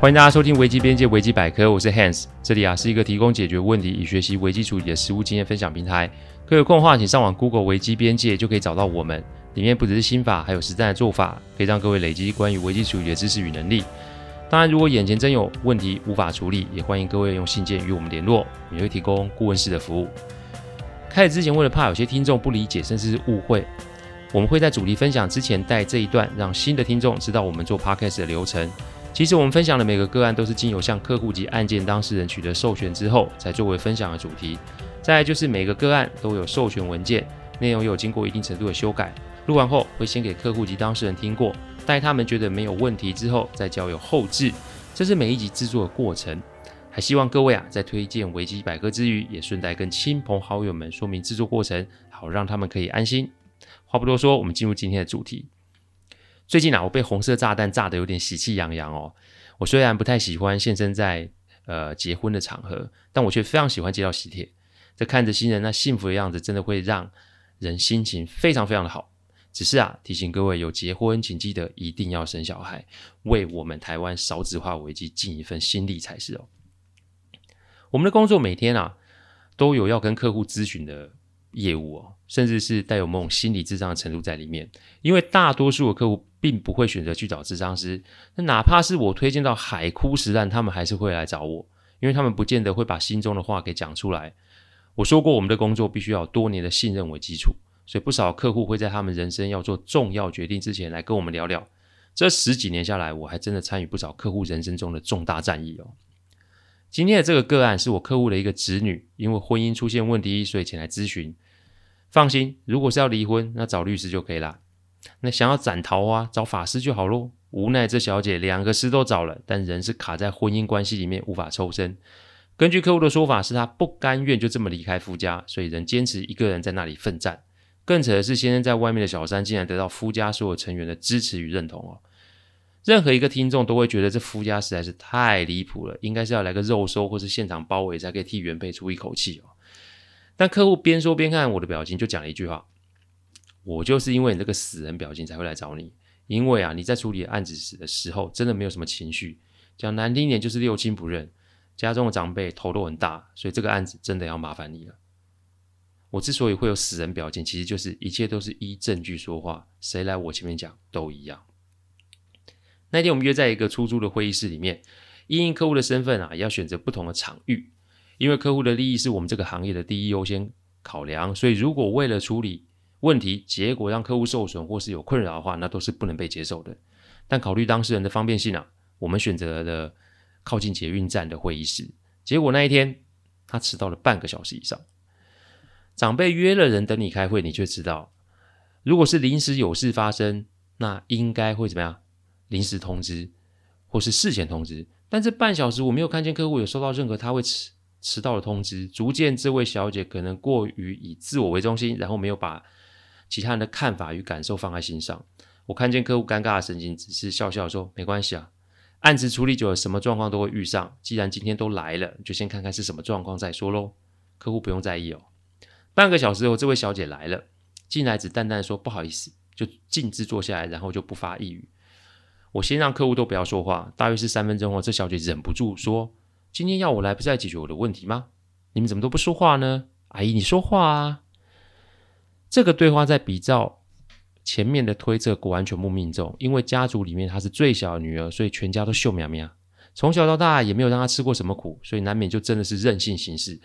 欢迎大家收听危机边界危机百科，我是 Hans，这里啊是一个提供解决问题与学习危机处理的实务经验分享平台。各位有空的话，请上网 Google 危机边界就可以找到我们，里面不只是心法，还有实战的做法，可以让各位累积关于危机处理的知识与能力。当然，如果眼前真有问题无法处理，也欢迎各位用信件与我们联络，我们会提供顾问式的服务。开始之前，为了怕有些听众不理解甚至是误会，我们会在主题分享之前带这一段，让新的听众知道我们做 Podcast 的流程。其实我们分享的每个个案都是经由向客户及案件当事人取得授权之后，才作为分享的主题。再就是每个个案都有授权文件，内容有经过一定程度的修改。录完后会先给客户及当事人听过，待他们觉得没有问题之后，再交由后制。这是每一集制作的过程。还希望各位啊，在推荐维基百科之余，也顺带跟亲朋好友们说明制作过程，好让他们可以安心。话不多说，我们进入今天的主题。最近啊，我被红色炸弹炸得有点喜气洋洋哦。我虽然不太喜欢现身在呃结婚的场合，但我却非常喜欢接到喜帖。这看着新人那幸福的样子，真的会让人心情非常非常的好。只是啊，提醒各位有结婚，请记得一定要生小孩，为我们台湾少子化危机尽一份心力才是哦。我们的工作每天啊，都有要跟客户咨询的业务哦，甚至是带有某种心理智障的程度在里面，因为大多数的客户。并不会选择去找咨商师，那哪怕是我推荐到海枯石烂，他们还是会来找我，因为他们不见得会把心中的话给讲出来。我说过，我们的工作必须要有多年的信任为基础，所以不少客户会在他们人生要做重要决定之前来跟我们聊聊。这十几年下来，我还真的参与不少客户人生中的重大战役哦。今天的这个个案是我客户的一个侄女，因为婚姻出现问题，所以前来咨询。放心，如果是要离婚，那找律师就可以了。那想要斩桃花，找法师就好喽。无奈这小姐两个师都找了，但人是卡在婚姻关系里面无法抽身。根据客户的说法，是她不甘愿就这么离开夫家，所以仍坚持一个人在那里奋战。更扯的是，先生在外面的小三竟然得到夫家所有成员的支持与认同哦。任何一个听众都会觉得这夫家实在是太离谱了，应该是要来个肉搜或是现场包围才可以替原配出一口气哦。但客户边说边看我的表情，就讲了一句话。我就是因为你这个死人表情才会来找你，因为啊，你在处理案子时的时候真的没有什么情绪，讲难听点就是六亲不认，家中的长辈头都很大，所以这个案子真的要麻烦你了。我之所以会有死人表情，其实就是一切都是依证据说话，谁来我前面讲都一样。那天我们约在一个出租的会议室里面，因应客户的身份啊，要选择不同的场域，因为客户的利益是我们这个行业的第一优先考量，所以如果为了处理问题结果让客户受损或是有困扰的话，那都是不能被接受的。但考虑当事人的方便性啊，我们选择了靠近捷运站的会议室。结果那一天他迟到了半个小时以上。长辈约了人等你开会，你却迟到。如果是临时有事发生，那应该会怎么样？临时通知或是事前通知。但这半小时我没有看见客户有收到任何他会迟迟到的通知，足见这位小姐可能过于以自我为中心，然后没有把。其他人的看法与感受放在心上，我看见客户尴尬的神情，只是笑笑说：“没关系啊，案子处理久了，什么状况都会遇上。既然今天都来了，就先看看是什么状况再说喽。”客户不用在意哦。半个小时后，这位小姐来了，进来只淡淡说：“不好意思。”就径自坐下来，然后就不发一语。我先让客户都不要说话，大约是三分钟后，这小姐忍不住说：“今天要我来，不是来解决我的问题吗？你们怎么都不说话呢？阿姨，你说话啊！”这个对话在比照前面的推测，果然全部命中。因为家族里面她是最小的女儿，所以全家都秀苗苗。从小到大也没有让她吃过什么苦，所以难免就真的是任性行事。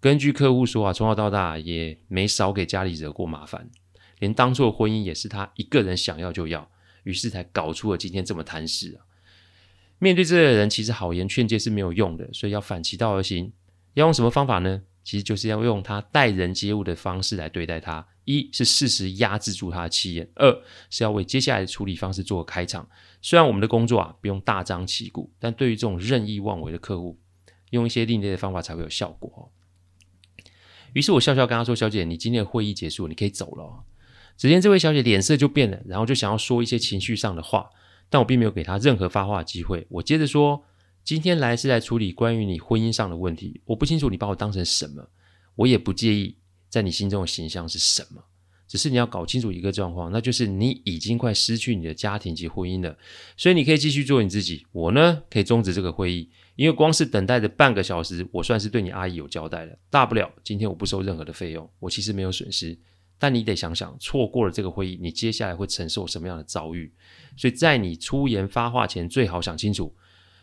根据客户说啊，从小到大也没少给家里惹过麻烦，连当初的婚姻也是她一个人想要就要，于是才搞出了今天这么贪事啊。面对这类人，其实好言劝诫是没有用的，所以要反其道而行。要用什么方法呢？其实就是要用他待人接物的方式来对待他，一是适时压制住他的气焰，二是要为接下来的处理方式做个开场。虽然我们的工作啊不用大张旗鼓，但对于这种任意妄为的客户，用一些另类的方法才会有效果。于是我笑笑跟他说：“小姐，你今天的会议结束，你可以走了。”只见这位小姐脸色就变了，然后就想要说一些情绪上的话，但我并没有给她任何发话的机会。我接着说。今天来是来处理关于你婚姻上的问题，我不清楚你把我当成什么，我也不介意在你心中的形象是什么，只是你要搞清楚一个状况，那就是你已经快失去你的家庭及婚姻了。所以你可以继续做你自己，我呢可以终止这个会议，因为光是等待的半个小时，我算是对你阿姨有交代了。大不了今天我不收任何的费用，我其实没有损失。但你得想想，错过了这个会议，你接下来会承受什么样的遭遇？所以在你出言发话前，最好想清楚。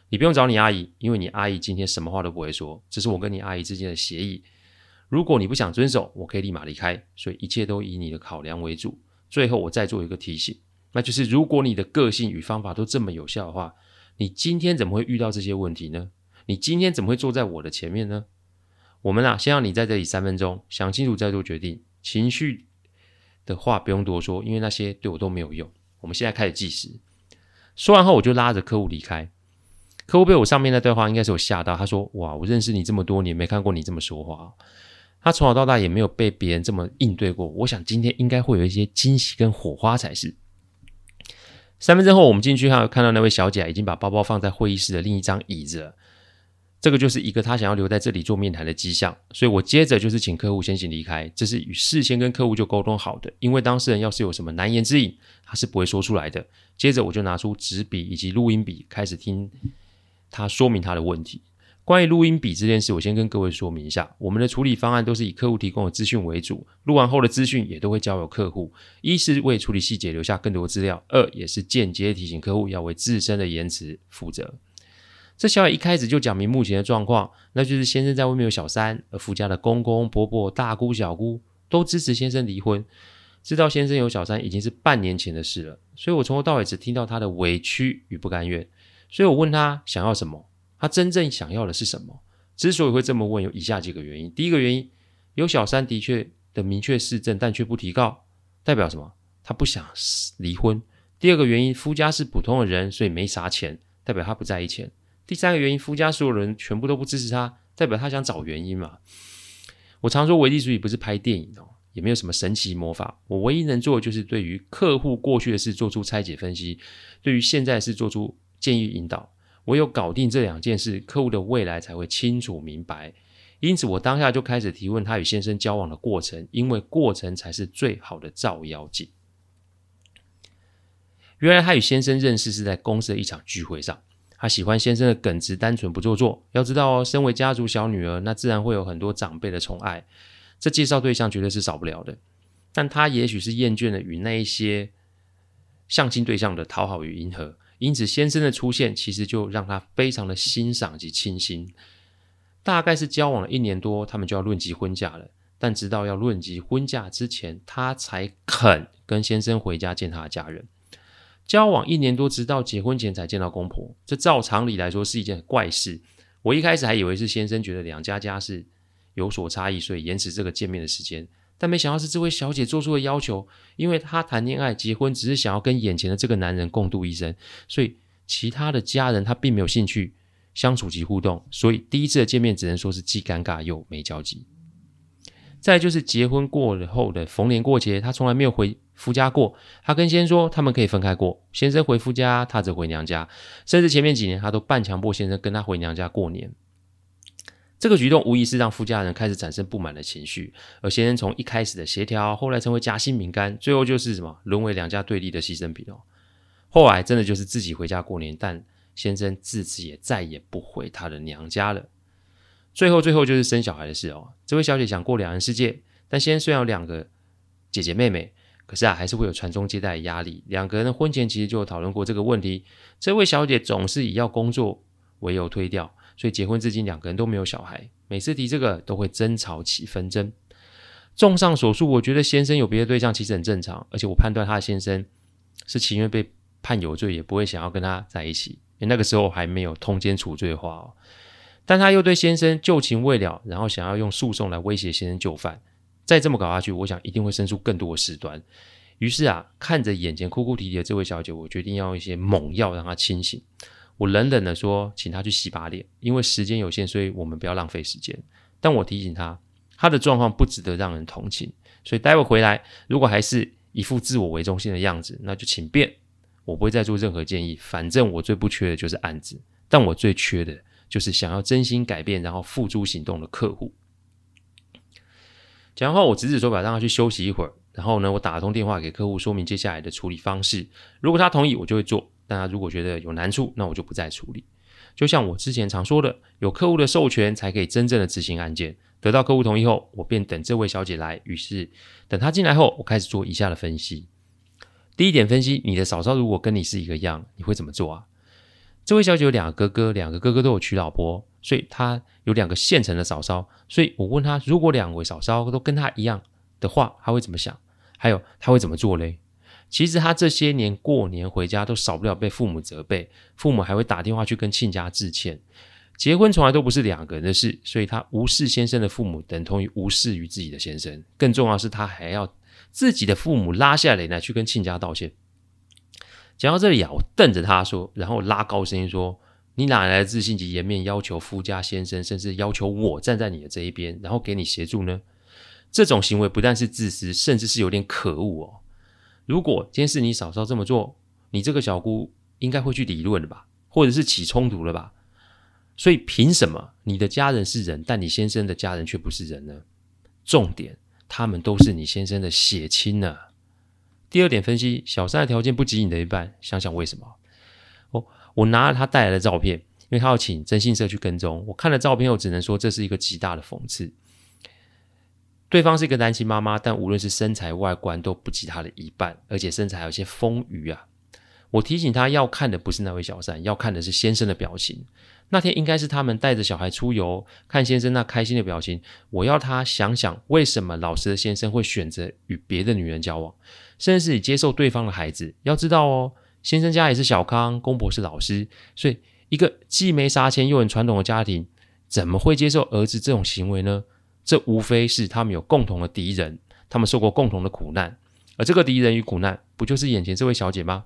你不用找你阿姨，因为你阿姨今天什么话都不会说，这是我跟你阿姨之间的协议。如果你不想遵守，我可以立马离开。所以一切都以你的考量为主。最后，我再做一个提醒，那就是如果你的个性与方法都这么有效的话，你今天怎么会遇到这些问题呢？你今天怎么会坐在我的前面呢？我们啊，先让你在这里三分钟，想清楚再做决定。情绪的话不用多说，因为那些对我都没有用。我们现在开始计时。说完后，我就拉着客户离开。客户被我上面那对话应该是有吓到，他说：“哇，我认识你这么多年，没看过你这么说话。”他从小到大也没有被别人这么应对过。我想今天应该会有一些惊喜跟火花才是。三分钟后，我们进去后看到那位小姐已经把包包放在会议室的另一张椅子了。这个就是一个他想要留在这里做面谈的迹象，所以我接着就是请客户先行离开，这是与事先跟客户就沟通好的，因为当事人要是有什么难言之隐，他是不会说出来的。接着我就拿出纸笔以及录音笔，开始听他说明他的问题。关于录音笔这件事，我先跟各位说明一下，我们的处理方案都是以客户提供的资讯为主，录完后的资讯也都会交由客户，一是为处理细节留下更多资料，二也是间接提醒客户要为自身的言辞负责。这小姐一开始就讲明目前的状况，那就是先生在外面有小三，而夫家的公公婆婆、大姑小姑都支持先生离婚。知道先生有小三已经是半年前的事了，所以我从头到尾只听到他的委屈与不甘愿。所以我问他想要什么，他真正想要的是什么？之所以会这么问，有以下几个原因：第一个原因，有小三的确的明确事证，但却不提告，代表什么？他不想离婚。第二个原因，夫家是普通的人，所以没啥钱，代表他不在意钱。第三个原因，夫家所有人全部都不支持他，代表他想找原因嘛。我常说，唯利主义不是拍电影哦，也没有什么神奇魔法。我唯一能做的就是对于客户过去的事做出拆解分析，对于现在的事做出建议引导。唯有搞定这两件事，客户的未来才会清楚明白。因此，我当下就开始提问他与先生交往的过程，因为过程才是最好的照妖镜。原来他与先生认识是在公司的一场聚会上。他喜欢先生的耿直、单纯、不做作。要知道哦，身为家族小女儿，那自然会有很多长辈的宠爱。这介绍对象绝对是少不了的。但他也许是厌倦了与那一些相亲对象的讨好与迎合，因此先生的出现其实就让他非常的欣赏及倾心。大概是交往了一年多，他们就要论及婚嫁了。但直到要论及婚嫁之前，他才肯跟先生回家见他的家人。交往一年多，直到结婚前才见到公婆，这照常理来说是一件怪事。我一开始还以为是先生觉得两家家世有所差异，所以延迟这个见面的时间。但没想到是这位小姐做出的要求，因为她谈恋爱、结婚只是想要跟眼前的这个男人共度一生，所以其他的家人她并没有兴趣相处及互动，所以第一次的见面只能说是既尴尬又没交集。再就是结婚过了后的逢年过节，她从来没有回。夫家过，她跟先生说他们可以分开过。先生回夫家，她则回娘家。甚至前面几年，她都半强迫先生跟她回娘家过年。这个举动无疑是让夫家人开始产生不满的情绪。而先生从一开始的协调，后来成为夹心饼干，最后就是什么沦为两家对立的牺牲品哦。后来真的就是自己回家过年，但先生自此也再也不回他的娘家了。最后，最后就是生小孩的事哦。这位小姐想过两人世界，但先生虽然有两个姐姐妹妹。可是啊，还是会有传宗接代的压力。两个人婚前其实就有讨论过这个问题。这位小姐总是以要工作为由推掉，所以结婚至今两个人都没有小孩。每次提这个都会争吵起纷争。综上所述，我觉得先生有别的对象其实很正常，而且我判断他的先生是情愿被判有罪，也不会想要跟他在一起。因为那个时候还没有通奸处罪的话哦。但他又对先生旧情未了，然后想要用诉讼来威胁先生就范。再这么搞下去，我想一定会生出更多的事端。于是啊，看着眼前哭哭啼啼的这位小姐，我决定要用一些猛药让她清醒。我冷冷地说：“请他去洗把脸，因为时间有限，所以我们不要浪费时间。”但我提醒他，他的状况不值得让人同情，所以待会回来，如果还是一副自我为中心的样子，那就请便。我不会再做任何建议，反正我最不缺的就是案子，但我最缺的就是想要真心改变，然后付诸行动的客户。讲完后，我指指手表，让他去休息一会儿。然后呢，我打通电话给客户，说明接下来的处理方式。如果他同意，我就会做；但他如果觉得有难处，那我就不再处理。就像我之前常说的，有客户的授权才可以真正的执行案件。得到客户同意后，我便等这位小姐来。于是等她进来后，我开始做以下的分析。第一点分析，你的嫂嫂如果跟你是一个样，你会怎么做啊？这位小姐有两个哥哥，两个哥哥都有娶老婆，所以她有两个现成的嫂嫂。所以我问她，如果两位嫂嫂都跟她一样的话，她会怎么想？还有她会怎么做嘞？其实他这些年过年回家都少不了被父母责备，父母还会打电话去跟亲家致歉。结婚从来都不是两个人的事，所以他无视先生的父母，等同于无视于自己的先生。更重要的是，他还要自己的父母拉下脸来去跟亲家道歉。讲到这里啊，我瞪着他说，然后拉高声音说：“你哪来的自信及颜面要求夫家先生，甚至要求我站在你的这一边，然后给你协助呢？这种行为不但是自私，甚至是有点可恶哦。如果今天是你嫂嫂这么做，你这个小姑应该会去理论了吧，或者是起冲突了吧？所以凭什么你的家人是人，但你先生的家人却不是人呢？重点，他们都是你先生的血亲呢。”第二点分析，小三的条件不及你的一半，想想为什么？哦，我拿了他带来的照片，因为他要请征信社去跟踪。我看了照片后，只能说这是一个极大的讽刺。对方是一个单亲妈妈，但无论是身材外观都不及她的一半，而且身材还有些丰腴啊。我提醒她要看的不是那位小三，要看的是先生的表情。那天应该是他们带着小孩出游，看先生那开心的表情。我要他想想，为什么老实的先生会选择与别的女人交往。甚至是接受对方的孩子，要知道哦，先生家也是小康，公婆是老师，所以一个既没杀钱又很传统的家庭，怎么会接受儿子这种行为呢？这无非是他们有共同的敌人，他们受过共同的苦难，而这个敌人与苦难，不就是眼前这位小姐吗？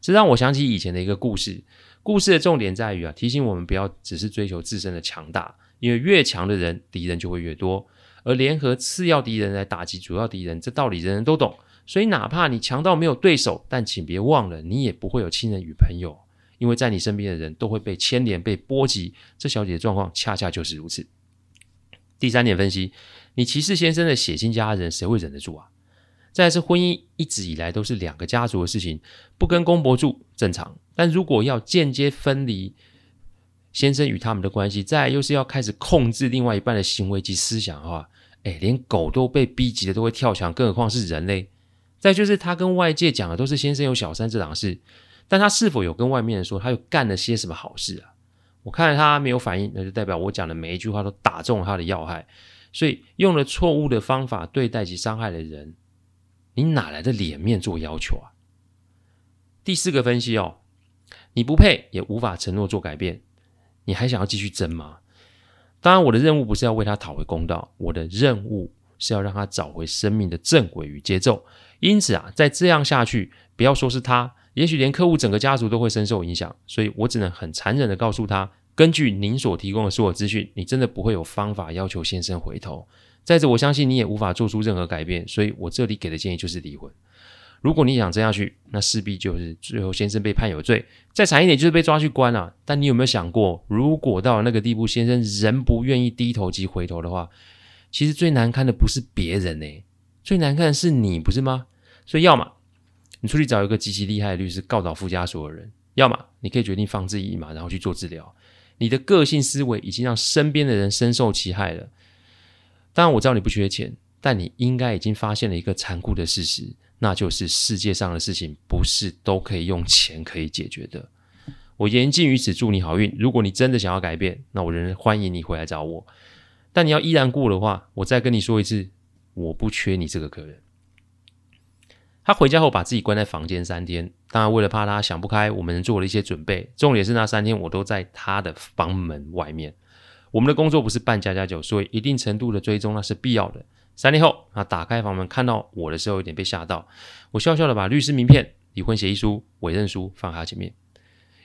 这让我想起以前的一个故事，故事的重点在于啊，提醒我们不要只是追求自身的强大，因为越强的人，敌人就会越多，而联合次要敌人来打击主要敌人，这道理人人都懂。所以，哪怕你强到没有对手，但请别忘了，你也不会有亲人与朋友，因为在你身边的人都会被牵连、被波及。这小姐的状况恰恰就是如此。第三点分析，你歧视先生的血亲家人，谁会忍得住啊？再是婚姻一直以来都是两个家族的事情，不跟公婆住正常，但如果要间接分离先生与他们的关系，再又是要开始控制另外一半的行为及思想的话，哎，连狗都被逼急的都会跳墙，更何况是人类？再就是他跟外界讲的都是先生有小三这档事，但他是否有跟外面人说他又干了些什么好事啊？我看着他没有反应，那就代表我讲的每一句话都打中了他的要害，所以用了错误的方法对待及伤害的人，你哪来的脸面做要求啊？第四个分析哦，你不配也无法承诺做改变，你还想要继续争吗？当然，我的任务不是要为他讨回公道，我的任务是要让他找回生命的正轨与节奏。因此啊，再这样下去，不要说是他，也许连客户整个家族都会深受影响。所以我只能很残忍的告诉他，根据您所提供的所有资讯，你真的不会有方法要求先生回头。再者，我相信你也无法做出任何改变，所以我这里给的建议就是离婚。如果你想这样下去，那势必就是最后先生被判有罪，再惨一点就是被抓去关啊。但你有没有想过，如果到了那个地步，先生仍不愿意低头及回头的话，其实最难堪的不是别人呢、最难看的是你，不是吗？所以，要么你出去找一个极其厉害的律师告倒附加所有人；要么你可以决定放自己一马，然后去做治疗。你的个性思维已经让身边的人深受其害了。当然，我知道你不缺钱，但你应该已经发现了一个残酷的事实，那就是世界上的事情不是都可以用钱可以解决的。我言尽于此，祝你好运。如果你真的想要改变，那我仍然欢迎你回来找我。但你要依然过的话，我再跟你说一次，我不缺你这个客人。他回家后把自己关在房间三天，当然为了怕他想不开，我们做了一些准备。重点是那三天我都在他的房门外面。我们的工作不是办家家酒，所以一定程度的追踪那是必要的。三天后，他打开房门看到我的时候，有点被吓到。我笑笑的把律师名片、离婚协议书、委任书放他前面，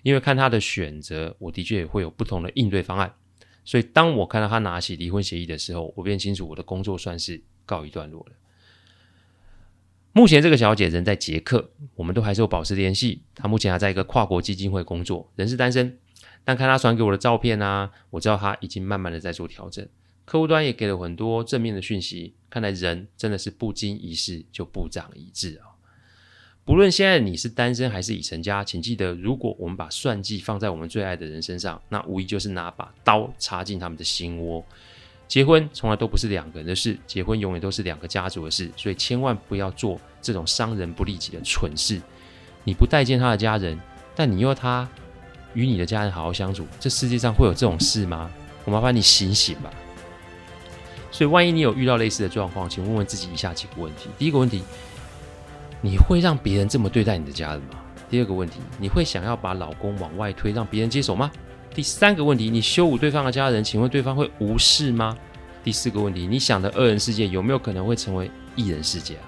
因为看他的选择，我的确也会有不同的应对方案。所以当我看到他拿起离婚协议的时候，我便清楚我的工作算是告一段落了。目前这个小姐人在捷克，我们都还是有保持联系。她目前还在一个跨国基金会工作，人是单身。但看她传给我的照片啊，我知道她已经慢慢的在做调整。客户端也给了很多正面的讯息。看来人真的是不经一事就不长一智啊！不论现在你是单身还是已成家，请记得，如果我们把算计放在我们最爱的人身上，那无疑就是拿把刀插进他们的心窝。结婚从来都不是两个人的事，结婚永远都是两个家族的事，所以千万不要做这种伤人不利己的蠢事。你不待见他的家人，但你又要他与你的家人好好相处，这世界上会有这种事吗？我麻烦你醒醒吧。所以，万一你有遇到类似的状况，请问问自己以下几个问题：第一个问题。你会让别人这么对待你的家人吗？第二个问题，你会想要把老公往外推，让别人接手吗？第三个问题，你羞辱对方的家人，请问对方会无视吗？第四个问题，你想的二人世界有没有可能会成为一人世界啊？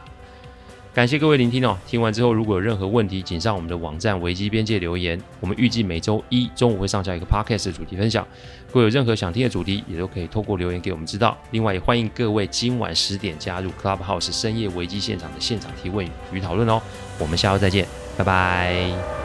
感谢各位聆听哦！听完之后，如果有任何问题，请上我们的网站危机边界留言。我们预计每周一中午会上架一个 podcast 的主题分享。如果有任何想听的主题，也都可以透过留言给我们知道。另外，也欢迎各位今晚十点加入 Clubhouse 深夜危机现场的现场提问与讨论哦。我们下周再见，拜拜。